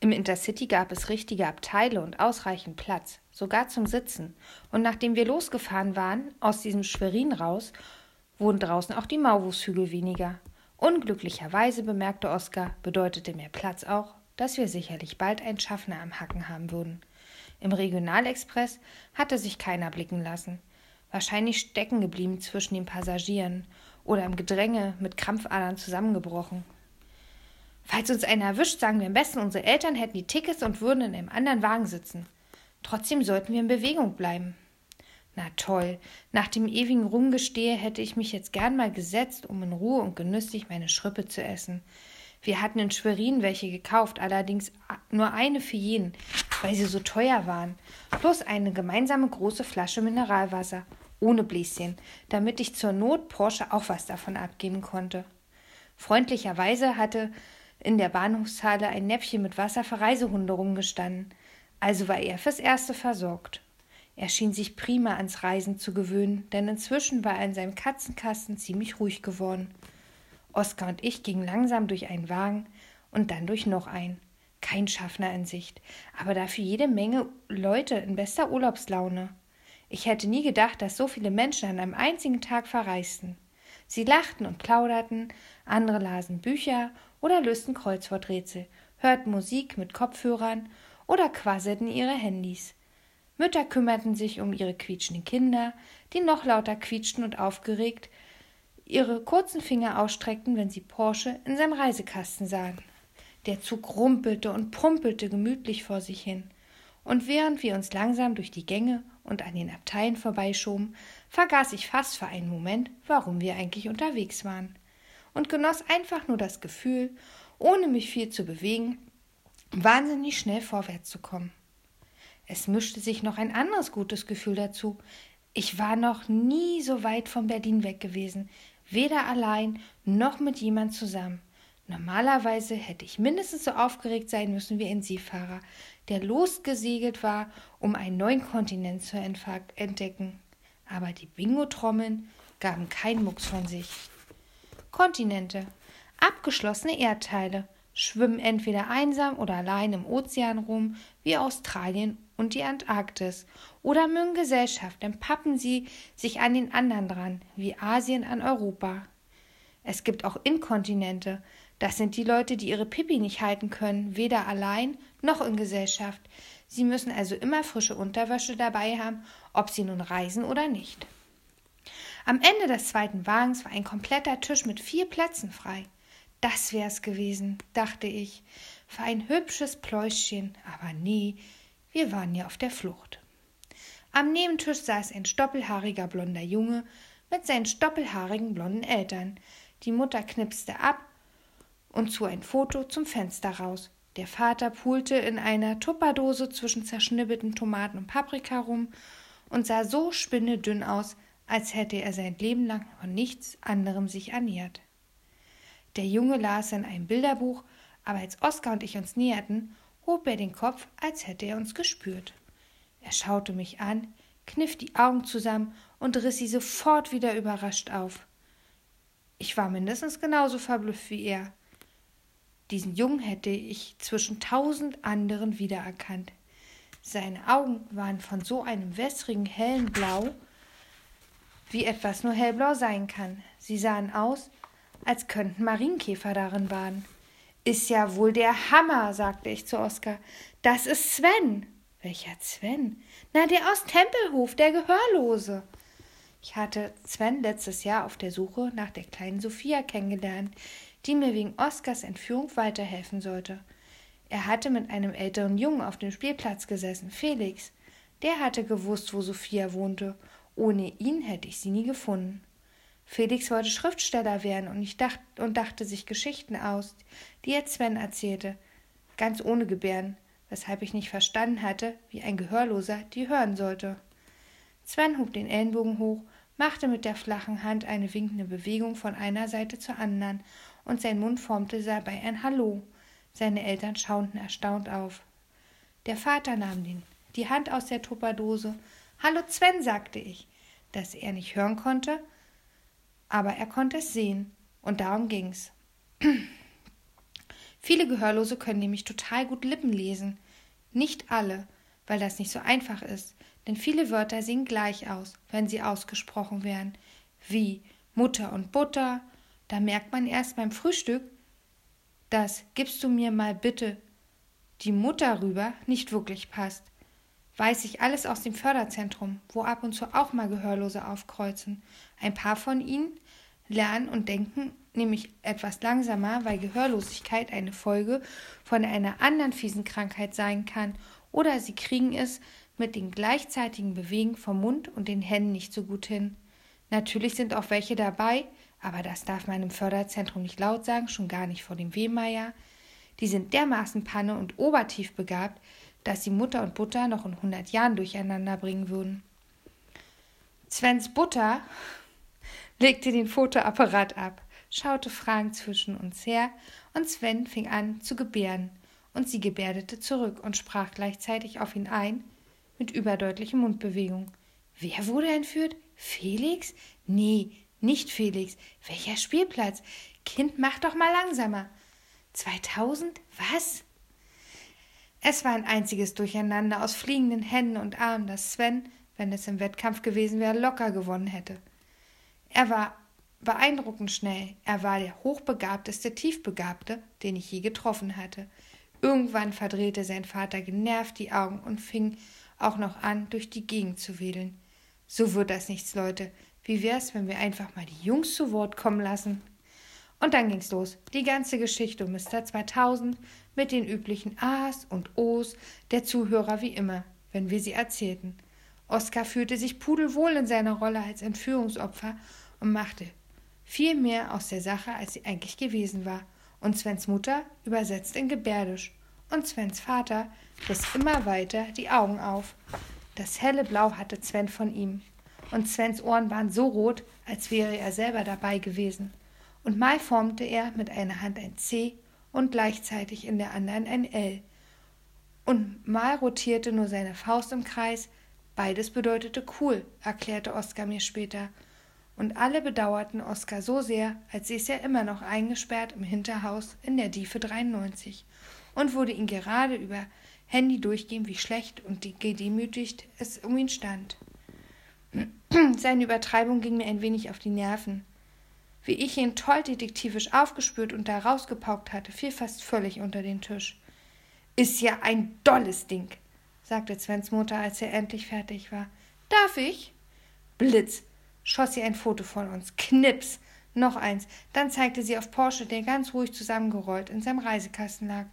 Im Intercity gab es richtige Abteile und ausreichend Platz, sogar zum Sitzen. Und nachdem wir losgefahren waren, aus diesem Schwerin raus, wurden draußen auch die Maulwurfshügel weniger. Unglücklicherweise, bemerkte Oskar, bedeutete mehr Platz auch, dass wir sicherlich bald einen Schaffner am Hacken haben würden. Im Regionalexpress hatte sich keiner blicken lassen. Wahrscheinlich stecken geblieben zwischen den Passagieren oder im Gedränge mit Krampfadern zusammengebrochen. Falls uns einer erwischt, sagen wir am besten, unsere Eltern hätten die Tickets und würden in einem anderen Wagen sitzen. Trotzdem sollten wir in Bewegung bleiben. Na toll, nach dem ewigen Rumgestehe hätte ich mich jetzt gern mal gesetzt, um in Ruhe und genüsslich meine Schrippe zu essen. Wir hatten in Schwerin welche gekauft, allerdings nur eine für jeden, weil sie so teuer waren, plus eine gemeinsame große Flasche Mineralwasser, ohne Bläschen, damit ich zur Not Porsche auch was davon abgeben konnte. Freundlicherweise hatte in der Bahnhofshalle ein Näpfchen mit Wasser für Reisehunde rumgestanden, also war er fürs Erste versorgt. Er schien sich prima ans Reisen zu gewöhnen, denn inzwischen war er in seinem Katzenkasten ziemlich ruhig geworden. Oskar und ich gingen langsam durch einen Wagen und dann durch noch einen. Kein Schaffner in Sicht, aber dafür jede Menge Leute in bester Urlaubslaune. Ich hätte nie gedacht, dass so viele Menschen an einem einzigen Tag verreisten. Sie lachten und plauderten, andere lasen Bücher oder lösten Kreuzworträtsel, hörten Musik mit Kopfhörern oder quasselten ihre Handys. Mütter kümmerten sich um ihre quietschenden Kinder, die noch lauter quietschten und aufgeregt ihre kurzen Finger ausstreckten, wenn sie Porsche in seinem Reisekasten sahen. Der Zug rumpelte und pumpelte gemütlich vor sich hin. Und während wir uns langsam durch die Gänge und an den Abteilen vorbeischoben, vergaß ich fast für einen Moment, warum wir eigentlich unterwegs waren, und genoss einfach nur das Gefühl, ohne mich viel zu bewegen, wahnsinnig schnell vorwärts zu kommen. Es mischte sich noch ein anderes gutes Gefühl dazu. Ich war noch nie so weit von Berlin weg gewesen, weder allein noch mit jemand zusammen. Normalerweise hätte ich mindestens so aufgeregt sein müssen wie ein Seefahrer, der losgesegelt war, um einen neuen Kontinent zu entdecken. Aber die Bingo-Trommeln gaben keinen Mucks von sich. Kontinente. Abgeschlossene Erdteile schwimmen entweder einsam oder allein im Ozean rum, wie Australien und die Antarktis, oder mögen Gesellschaft, dann pappen sie sich an den anderen dran, wie Asien an Europa. Es gibt auch Inkontinente, das sind die Leute, die ihre Pipi nicht halten können, weder allein noch in Gesellschaft. Sie müssen also immer frische Unterwäsche dabei haben, ob sie nun reisen oder nicht. Am Ende des zweiten Wagens war ein kompletter Tisch mit vier Plätzen frei. Das wär's gewesen, dachte ich, für ein hübsches Pläuschchen, aber nee, wir waren ja auf der Flucht. Am Nebentisch saß ein stoppelhaariger blonder Junge mit seinen stoppelhaarigen blonden Eltern. Die Mutter knipste ab und zu ein Foto zum Fenster raus. Der Vater pulte in einer Tupperdose zwischen zerschnibbelten Tomaten und Paprika rum und sah so spinnedünn aus, als hätte er sein Leben lang von nichts anderem sich ernährt. Der Junge las in einem Bilderbuch, aber als Oskar und ich uns näherten, hob er den Kopf, als hätte er uns gespürt. Er schaute mich an, kniff die Augen zusammen und riss sie sofort wieder überrascht auf. Ich war mindestens genauso verblüfft wie er. Diesen Jungen hätte ich zwischen tausend anderen wiedererkannt. Seine Augen waren von so einem wässrigen hellen Blau, wie etwas nur hellblau sein kann. Sie sahen aus, als könnten Marienkäfer darin baden. Ist ja wohl der Hammer, sagte ich zu Oskar. Das ist Sven. Welcher Sven? Na, der aus Tempelhof, der Gehörlose. Ich hatte Sven letztes Jahr auf der Suche nach der kleinen Sophia kennengelernt, die mir wegen Oskars Entführung weiterhelfen sollte. Er hatte mit einem älteren Jungen auf dem Spielplatz gesessen, Felix. Der hatte gewusst, wo Sophia wohnte. Ohne ihn hätte ich sie nie gefunden. Felix wollte Schriftsteller werden und, ich dacht, und dachte sich Geschichten aus, die er Sven erzählte, ganz ohne Gebären, weshalb ich nicht verstanden hatte, wie ein Gehörloser die hören sollte. Sven hob den Ellenbogen hoch, machte mit der flachen Hand eine winkende Bewegung von einer Seite zur anderen, und sein Mund formte dabei ein Hallo. Seine Eltern schauten erstaunt auf. Der Vater nahm den, die Hand aus der Tupperdose. Hallo Sven, sagte ich. Dass er nicht hören konnte, aber er konnte es sehen, und darum ging's. Viele Gehörlose können nämlich total gut Lippen lesen. Nicht alle, weil das nicht so einfach ist, denn viele Wörter sehen gleich aus, wenn sie ausgesprochen werden, wie Mutter und Butter. Da merkt man erst beim Frühstück, dass gibst du mir mal bitte die Mutter rüber nicht wirklich passt. Weiß ich alles aus dem Förderzentrum, wo ab und zu auch mal Gehörlose aufkreuzen. Ein paar von ihnen lernen und denken nämlich etwas langsamer, weil Gehörlosigkeit eine Folge von einer anderen fiesen Krankheit sein kann, oder sie kriegen es mit dem gleichzeitigen Bewegen vom Mund und den Händen nicht so gut hin. Natürlich sind auch welche dabei, aber das darf man im Förderzentrum nicht laut sagen, schon gar nicht vor dem Wehmeier. Die sind dermaßen Panne und obertief begabt, dass sie Mutter und Butter noch in hundert Jahren durcheinander bringen würden. Svens Butter legte den Fotoapparat ab, schaute fragend zwischen uns her, und Sven fing an zu gebärden, und sie gebärdete zurück und sprach gleichzeitig auf ihn ein, mit überdeutlichen Mundbewegungen. Wer wurde entführt? Felix? Nee, nicht Felix. Welcher Spielplatz? Kind, mach doch mal langsamer. 2000? Was? Es war ein einziges Durcheinander aus fliegenden Händen und Armen, das Sven, wenn es im Wettkampf gewesen wäre, locker gewonnen hätte. Er war beeindruckend schnell. Er war der hochbegabteste Tiefbegabte, den ich je getroffen hatte. Irgendwann verdrehte sein Vater genervt die Augen und fing auch noch an, durch die Gegend zu wedeln. So wird das nichts, Leute. Wie wär's, wenn wir einfach mal die Jungs zu Wort kommen lassen? Und dann ging's los. Die ganze Geschichte um Mr. 2000 mit den üblichen A's und O's der Zuhörer wie immer, wenn wir sie erzählten. Oskar fühlte sich pudelwohl in seiner Rolle als Entführungsopfer und machte viel mehr aus der Sache, als sie eigentlich gewesen war. Und Svens Mutter übersetzt in Gebärdisch. Und Svens Vater riss immer weiter die Augen auf. Das helle Blau hatte Sven von ihm. Und Svens Ohren waren so rot, als wäre er selber dabei gewesen. Und mal formte er mit einer Hand ein C und gleichzeitig in der anderen ein L. Und mal rotierte nur seine Faust im Kreis. Beides bedeutete cool, erklärte Oskar mir später. Und alle bedauerten Oskar so sehr, als säß er immer noch eingesperrt im Hinterhaus in der Diefe 93 und wurde ihn gerade über Handy durchgehen, wie schlecht und gedemütigt es um ihn stand. Seine Übertreibung ging mir ein wenig auf die Nerven. Wie ich ihn toll detektivisch aufgespürt und da rausgepaukt hatte, fiel fast völlig unter den Tisch. Ist ja ein dolles Ding, sagte Svens Mutter, als er endlich fertig war. Darf ich? Blitz, schoss sie ein Foto von uns. Knips, noch eins. Dann zeigte sie auf Porsche, der ganz ruhig zusammengerollt in seinem Reisekasten lag.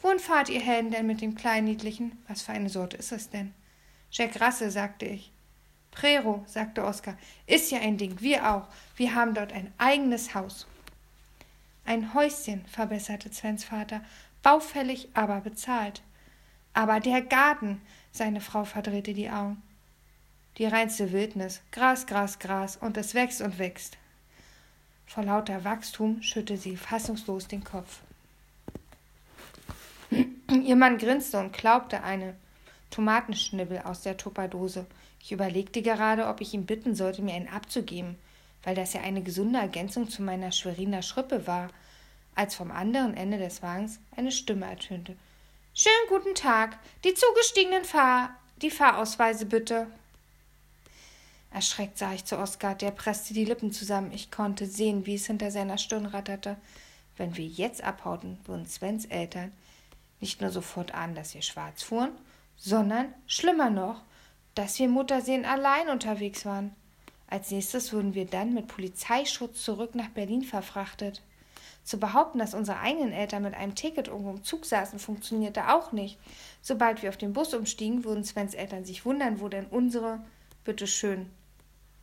Wohin fahrt ihr Helden denn mit dem kleinen Niedlichen? Was für eine Sorte ist es denn? Jack Rasse, sagte ich. Prero, sagte Oskar, ist ja ein Ding, wir auch. Wir haben dort ein eigenes Haus. Ein Häuschen, verbesserte Svens Vater, baufällig, aber bezahlt. Aber der Garten, seine Frau verdrehte die Augen. Die reinste Wildnis, Gras, Gras, Gras, und es wächst und wächst. Vor lauter Wachstum schüttelte sie fassungslos den Kopf. Ihr Mann grinste und klaubte eine Tomatenschnibbel aus der Tupperdose. Ich überlegte gerade, ob ich ihn bitten sollte, mir einen abzugeben, weil das ja eine gesunde Ergänzung zu meiner Schweriner Schrippe war, als vom anderen Ende des Wagens eine Stimme ertönte. Schönen guten Tag. Die zugestiegenen Fahr die Fahrausweise bitte. Erschreckt sah ich zu Oskar, der presste die Lippen zusammen. Ich konnte sehen, wie es hinter seiner Stirn ratterte. Wenn wir jetzt abhauten, würden Svens Eltern nicht nur sofort an, dass wir schwarz fuhren, sondern, schlimmer noch, dass wir Muttersehen allein unterwegs waren. Als nächstes wurden wir dann mit Polizeischutz zurück nach Berlin verfrachtet. Zu behaupten, dass unsere eigenen Eltern mit einem Ticket irgendwo im Zug saßen, funktionierte auch nicht. Sobald wir auf den Bus umstiegen, würden Svens Eltern sich wundern, wo denn unsere, bitteschön,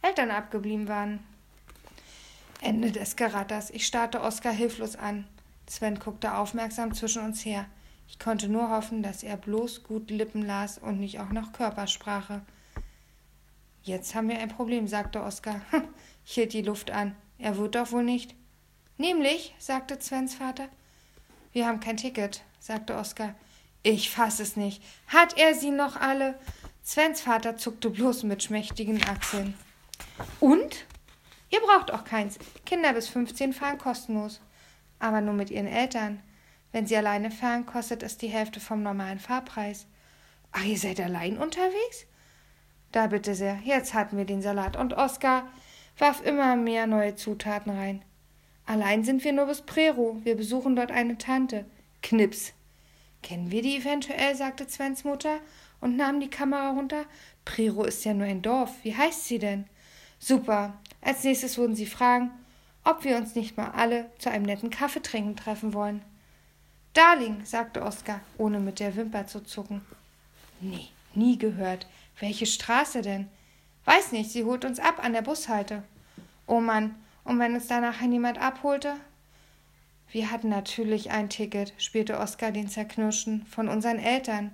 Eltern abgeblieben waren. Ende des Geratters. Ich starrte Oskar hilflos an. Sven guckte aufmerksam zwischen uns her. Ich konnte nur hoffen, dass er bloß gut Lippen las und nicht auch noch Körpersprache. Jetzt haben wir ein Problem, sagte Oskar. Ich hielt die Luft an. Er wird doch wohl nicht. Nämlich, sagte Svens Vater. Wir haben kein Ticket, sagte Oskar. Ich fass es nicht. Hat er sie noch alle? Svens Vater zuckte bloß mit schmächtigen Achseln. Und? Ihr braucht auch keins. Kinder bis 15 fahren kostenlos. Aber nur mit ihren Eltern. Wenn Sie alleine fahren, kostet es die Hälfte vom normalen Fahrpreis. Ach, ihr seid allein unterwegs? Da bitte sehr, jetzt hatten wir den Salat und Oskar warf immer mehr neue Zutaten rein. Allein sind wir nur bis Prero. Wir besuchen dort eine Tante. Knips. Kennen wir die eventuell? sagte Svens Mutter und nahm die Kamera runter. Prero ist ja nur ein Dorf. Wie heißt sie denn? Super. Als nächstes würden sie fragen, ob wir uns nicht mal alle zu einem netten Kaffeetrinken treffen wollen. Darling, sagte Oskar, ohne mit der Wimper zu zucken. Nee, nie gehört. Welche Straße denn? Weiß nicht, sie holt uns ab an der Bushalte. Oh Mann, und wenn uns danach niemand abholte? Wir hatten natürlich ein Ticket, spielte Oskar den Zerknirschten, von unseren Eltern.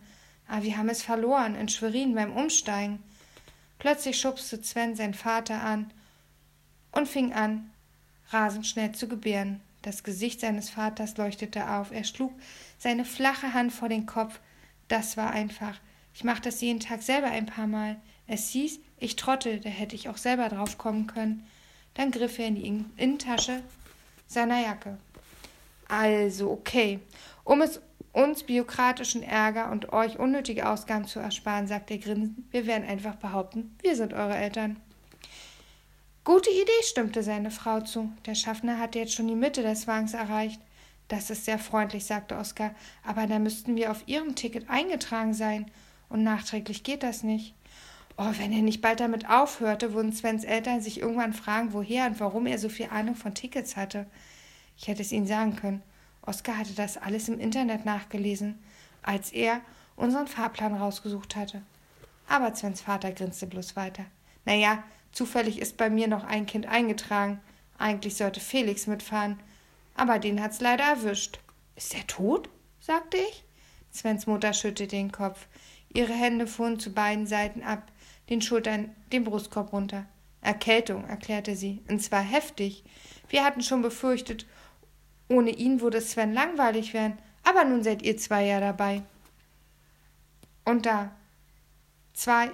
Aber wir haben es verloren, in Schwerin beim Umsteigen. Plötzlich schubste Sven seinen Vater an und fing an, rasend schnell zu gebären. Das Gesicht seines Vaters leuchtete auf. Er schlug seine flache Hand vor den Kopf. Das war einfach. Ich mache das jeden Tag selber ein paar Mal. Es hieß, ich trottel, da hätte ich auch selber drauf kommen können. Dann griff er in die Innentasche seiner Jacke. Also, okay. Um es uns bürokratischen Ärger und euch unnötige Ausgaben zu ersparen, sagt er grinsend, wir werden einfach behaupten, wir sind eure Eltern. Gute Idee, stimmte seine Frau zu. Der Schaffner hatte jetzt schon die Mitte des Wagens erreicht. Das ist sehr freundlich, sagte Oskar, aber da müssten wir auf Ihrem Ticket eingetragen sein. Und nachträglich geht das nicht. Oh, wenn er nicht bald damit aufhörte, würden Svens Eltern sich irgendwann fragen, woher und warum er so viel Ahnung von Tickets hatte. Ich hätte es ihnen sagen können. Oskar hatte das alles im Internet nachgelesen, als er unseren Fahrplan rausgesucht hatte. Aber Svens Vater grinste bloß weiter. Na ja, zufällig ist bei mir noch ein Kind eingetragen. Eigentlich sollte Felix mitfahren. Aber den hat's leider erwischt. Ist er tot? sagte ich. Svens Mutter schüttelte den Kopf. Ihre Hände fuhren zu beiden Seiten ab, den Schultern, den Brustkorb runter. Erkältung, erklärte sie, und zwar heftig. Wir hatten schon befürchtet, ohne ihn würde Sven langweilig werden, aber nun seid ihr zwei ja dabei. Und da zwei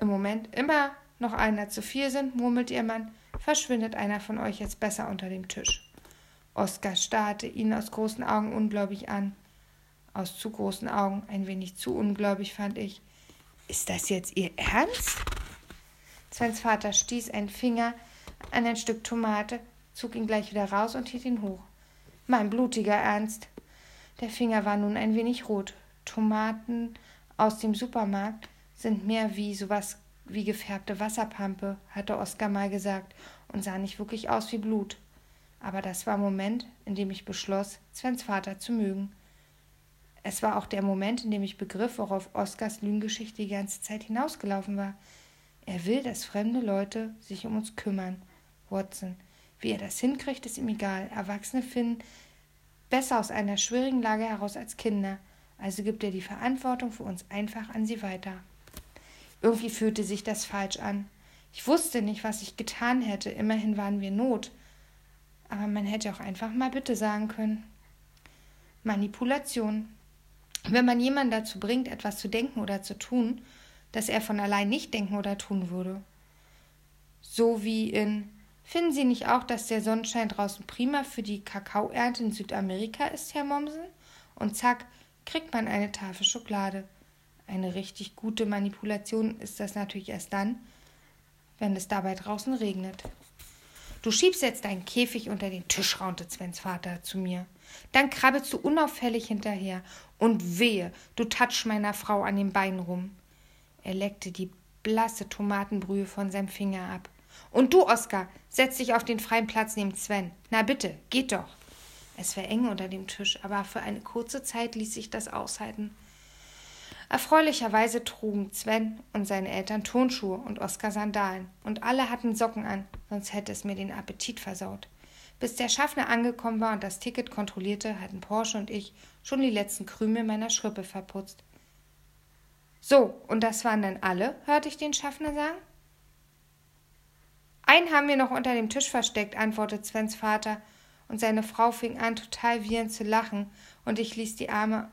im Moment immer noch einer zu viel sind, murmelt ihr Mann, verschwindet einer von euch jetzt besser unter dem Tisch. Oskar starrte ihn aus großen Augen ungläubig an. Aus zu großen Augen, ein wenig zu ungläubig, fand ich. Ist das jetzt Ihr Ernst? Svens Vater stieß einen Finger an ein Stück Tomate, zog ihn gleich wieder raus und hielt ihn hoch. Mein blutiger Ernst. Der Finger war nun ein wenig rot. Tomaten aus dem Supermarkt sind mehr wie sowas wie gefärbte Wasserpampe, hatte Oskar mal gesagt, und sah nicht wirklich aus wie Blut. Aber das war Moment, in dem ich beschloss, Svens Vater zu mögen. Es war auch der Moment, in dem ich begriff, worauf Oskars Lügengeschichte die ganze Zeit hinausgelaufen war. Er will, dass fremde Leute sich um uns kümmern. Watson. Wie er das hinkriegt, ist ihm egal. Erwachsene finden besser aus einer schwierigen Lage heraus als Kinder. Also gibt er die Verantwortung für uns einfach an sie weiter. Irgendwie fühlte sich das falsch an. Ich wusste nicht, was ich getan hätte. Immerhin waren wir Not. Aber man hätte auch einfach mal Bitte sagen können. Manipulation. Wenn man jemanden dazu bringt, etwas zu denken oder zu tun, das er von allein nicht denken oder tun würde. So wie in Finden Sie nicht auch, dass der Sonnenschein draußen prima für die Kakaoernte in Südamerika ist, Herr Mommsen? Und zack, kriegt man eine Tafel Schokolade. Eine richtig gute Manipulation ist das natürlich erst dann, wenn es dabei draußen regnet. Du schiebst jetzt deinen Käfig unter den Tisch, raunte Svens Vater zu mir. Dann krabbelst du unauffällig hinterher. Und wehe, du tatsch meiner Frau an den Beinen rum. Er leckte die blasse Tomatenbrühe von seinem Finger ab. Und du, Oskar, setz dich auf den freien Platz neben Sven. Na bitte, geht doch. Es war eng unter dem Tisch, aber für eine kurze Zeit ließ sich das aushalten. Erfreulicherweise trugen Sven und seine Eltern Turnschuhe und Oskar Sandalen, und alle hatten Socken an, sonst hätte es mir den Appetit versaut. Bis der Schaffner angekommen war und das Ticket kontrollierte, hatten Porsche und ich schon die letzten Krümel meiner Schrippe verputzt. So, und das waren dann alle, hörte ich den Schaffner sagen. Einen haben wir noch unter dem Tisch versteckt, antwortete Svens Vater, und seine Frau fing an, total wiehernd zu lachen, und ich ließ die Arme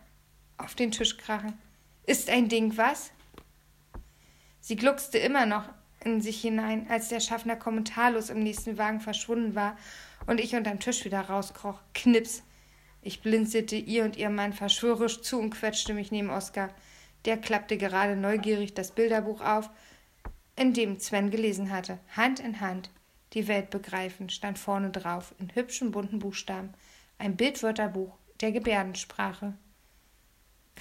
auf den Tisch krachen. Ist ein Ding was? Sie gluckste immer noch in sich hinein, als der Schaffner kommentarlos im nächsten Wagen verschwunden war und ich unterm Tisch wieder rauskroch. Knips. Ich blinzelte ihr und ihr Mann verschwörerisch zu und quetschte mich neben Oskar. Der klappte gerade neugierig das Bilderbuch auf, in dem Sven gelesen hatte. Hand in Hand, die Welt begreifen, stand vorne drauf, in hübschen bunten Buchstaben. Ein Bildwörterbuch der Gebärdensprache.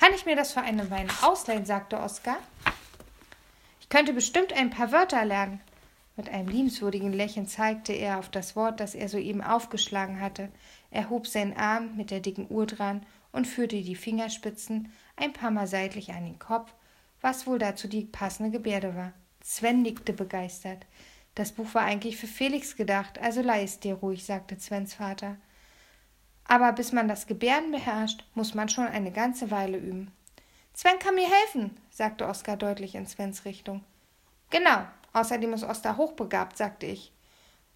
Kann ich mir das für eine Weile ausleihen? sagte Oskar. Ich könnte bestimmt ein paar Wörter lernen. Mit einem liebenswürdigen Lächeln zeigte er auf das Wort, das er soeben aufgeschlagen hatte. Er hob seinen Arm mit der dicken Uhr dran und führte die Fingerspitzen ein paar Mal seitlich an den Kopf, was wohl dazu die passende Gebärde war. Sven nickte begeistert. Das Buch war eigentlich für Felix gedacht, also leih es dir ruhig, sagte Svens Vater. Aber bis man das Gebärden beherrscht, muss man schon eine ganze Weile üben. Sven kann mir helfen, sagte Oskar deutlich in Svens Richtung. Genau, außerdem ist Oskar hochbegabt, sagte ich.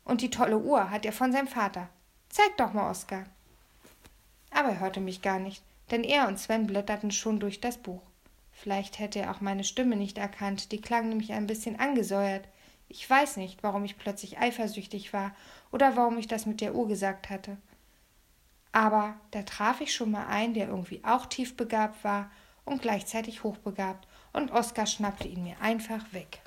Und die tolle Uhr hat er von seinem Vater. Zeig doch mal, Oskar. Aber er hörte mich gar nicht, denn er und Sven blätterten schon durch das Buch. Vielleicht hätte er auch meine Stimme nicht erkannt, die klang nämlich ein bisschen angesäuert. Ich weiß nicht, warum ich plötzlich eifersüchtig war oder warum ich das mit der Uhr gesagt hatte. Aber da traf ich schon mal einen, der irgendwie auch tiefbegabt war und gleichzeitig hochbegabt, und Oskar schnappte ihn mir einfach weg.